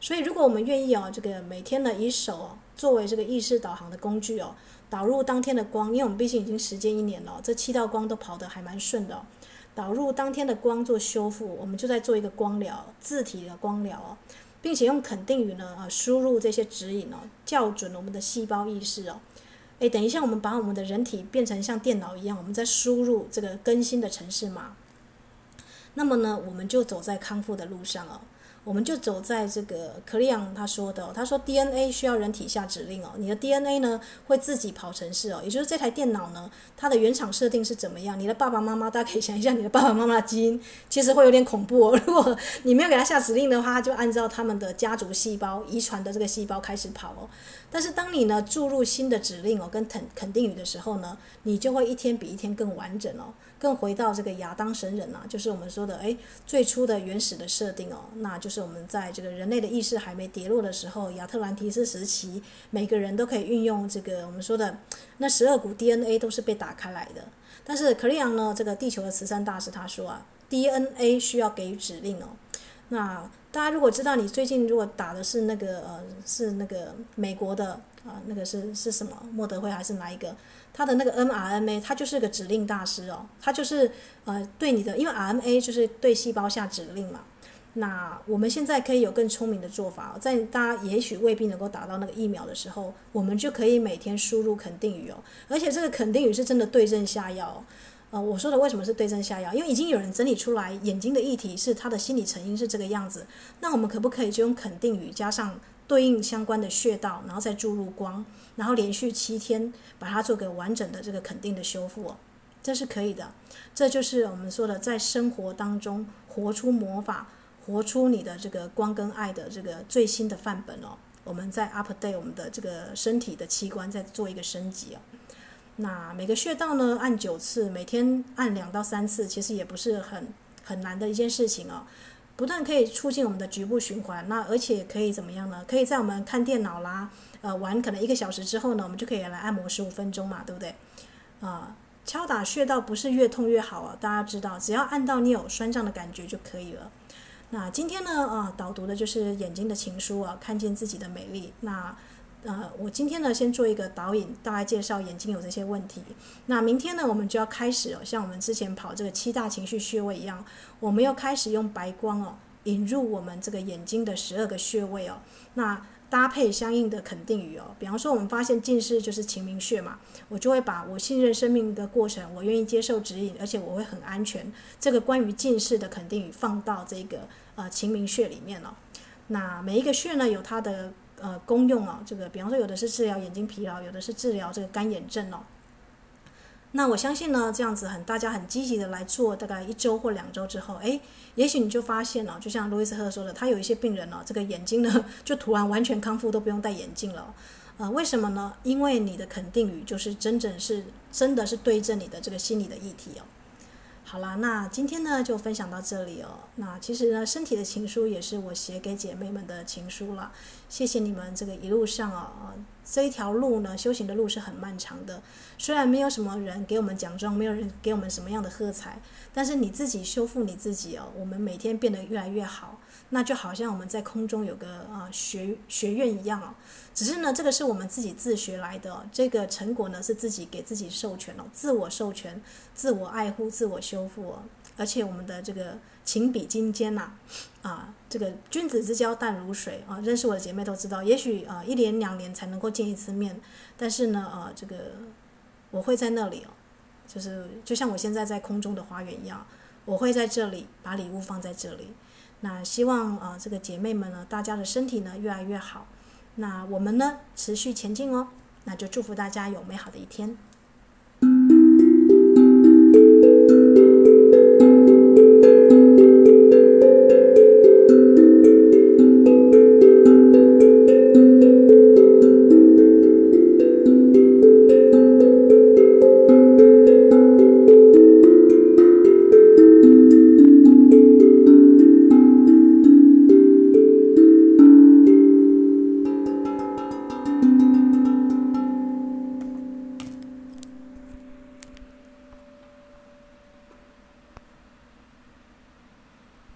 所以如果我们愿意哦，这个每天呢以手作为这个意识导航的工具哦，导入当天的光，因为我们毕竟已经实践一年了，这七道光都跑得还蛮顺的。导入当天的光做修复，我们就在做一个光疗，自体的光疗哦，并且用肯定语呢啊输入这些指引哦，校准我们的细胞意识哦。诶，等一下，我们把我们的人体变成像电脑一样，我们在输入这个更新的城市码。那么呢，我们就走在康复的路上了。我们就走在这个克里昂他说的，他说 DNA 需要人体下指令哦，你的 DNA 呢会自己跑程式哦，也就是这台电脑呢，它的原厂设定是怎么样？你的爸爸妈妈，大家可以想一下，你的爸爸妈妈基因其实会有点恐怖哦。如果你没有给他下指令的话，他就按照他们的家族细胞遗传的这个细胞开始跑哦。但是当你呢注入新的指令哦，跟肯肯定语的时候呢，你就会一天比一天更完整哦。更回到这个亚当神人啊，就是我们说的哎，最初的原始的设定哦，那就是我们在这个人类的意识还没跌落的时候，亚特兰提斯时期，每个人都可以运用这个我们说的那十二股 DNA 都是被打开来的。但是克里昂呢，这个地球的慈善大使他说啊，DNA 需要给予指令哦。那大家如果知道你最近如果打的是那个呃是那个美国的啊那个是是什么莫德辉还是哪一个？他的那个 mRNA，他就是个指令大师哦，他就是呃对你的，因为 RNA 就是对细胞下指令嘛。那我们现在可以有更聪明的做法，在大家也许未必能够达到那个疫苗的时候，我们就可以每天输入肯定语哦，而且这个肯定语是真的对症下药哦。呃，我说的为什么是对症下药？因为已经有人整理出来眼睛的议题是他的心理成因是这个样子，那我们可不可以就用肯定语加上对应相关的穴道，然后再注入光？然后连续七天把它做个完整的这个肯定的修复哦，这是可以的。这就是我们说的在生活当中活出魔法，活出你的这个光跟爱的这个最新的范本哦。我们在 update 我们的这个身体的器官，再做一个升级哦。那每个穴道呢，按九次，每天按两到三次，其实也不是很很难的一件事情哦。不但可以促进我们的局部循环，那而且可以怎么样呢？可以在我们看电脑啦。呃，玩可能一个小时之后呢，我们就可以来按摩十五分钟嘛，对不对？啊、敲打穴道不是越痛越好啊，大家知道，只要按到你有酸胀的感觉就可以了。那今天呢，啊、导读的就是眼睛的情书啊，看见自己的美丽。那呃，我今天呢，先做一个导引，大概介绍眼睛有这些问题。那明天呢，我们就要开始哦，像我们之前跑这个七大情绪穴位一样，我们要开始用白光哦，引入我们这个眼睛的十二个穴位哦。那搭配相应的肯定语哦，比方说我们发现近视就是晴明穴嘛，我就会把我信任生命的过程，我愿意接受指引，而且我会很安全。这个关于近视的肯定语放到这个呃晴明穴里面了。那每一个穴呢，有它的呃功用哦，这个比方说有的是治疗眼睛疲劳，有的是治疗这个干眼症哦。那我相信呢，这样子很大家很积极的来做，大概一周或两周之后，诶，也许你就发现了，就像路易斯·赫说的，他有一些病人呢，这个眼睛呢就突然完全康复，都不用戴眼镜了。呃，为什么呢？因为你的肯定语就是真正是真的是对症你的这个心理的议题哦。好啦，那今天呢就分享到这里哦。那其实呢，身体的情书也是我写给姐妹们的情书了。谢谢你们这个一路上啊，这一条路呢，修行的路是很漫长的。虽然没有什么人给我们奖状，没有人给我们什么样的喝彩，但是你自己修复你自己哦，我们每天变得越来越好。那就好像我们在空中有个啊学学院一样哦，只是呢，这个是我们自己自学来的，这个成果呢是自己给自己授权哦，自我授权、自我爱护、自我修复哦，而且我们的这个情比金坚呐，啊，这个君子之交淡如水啊，认识我的姐妹都知道，也许啊一年两年才能够见一次面，但是呢啊这个我会在那里哦，就是就像我现在在空中的花园一样，我会在这里把礼物放在这里。那希望啊，这个姐妹们呢，大家的身体呢越来越好。那我们呢持续前进哦。那就祝福大家有美好的一天。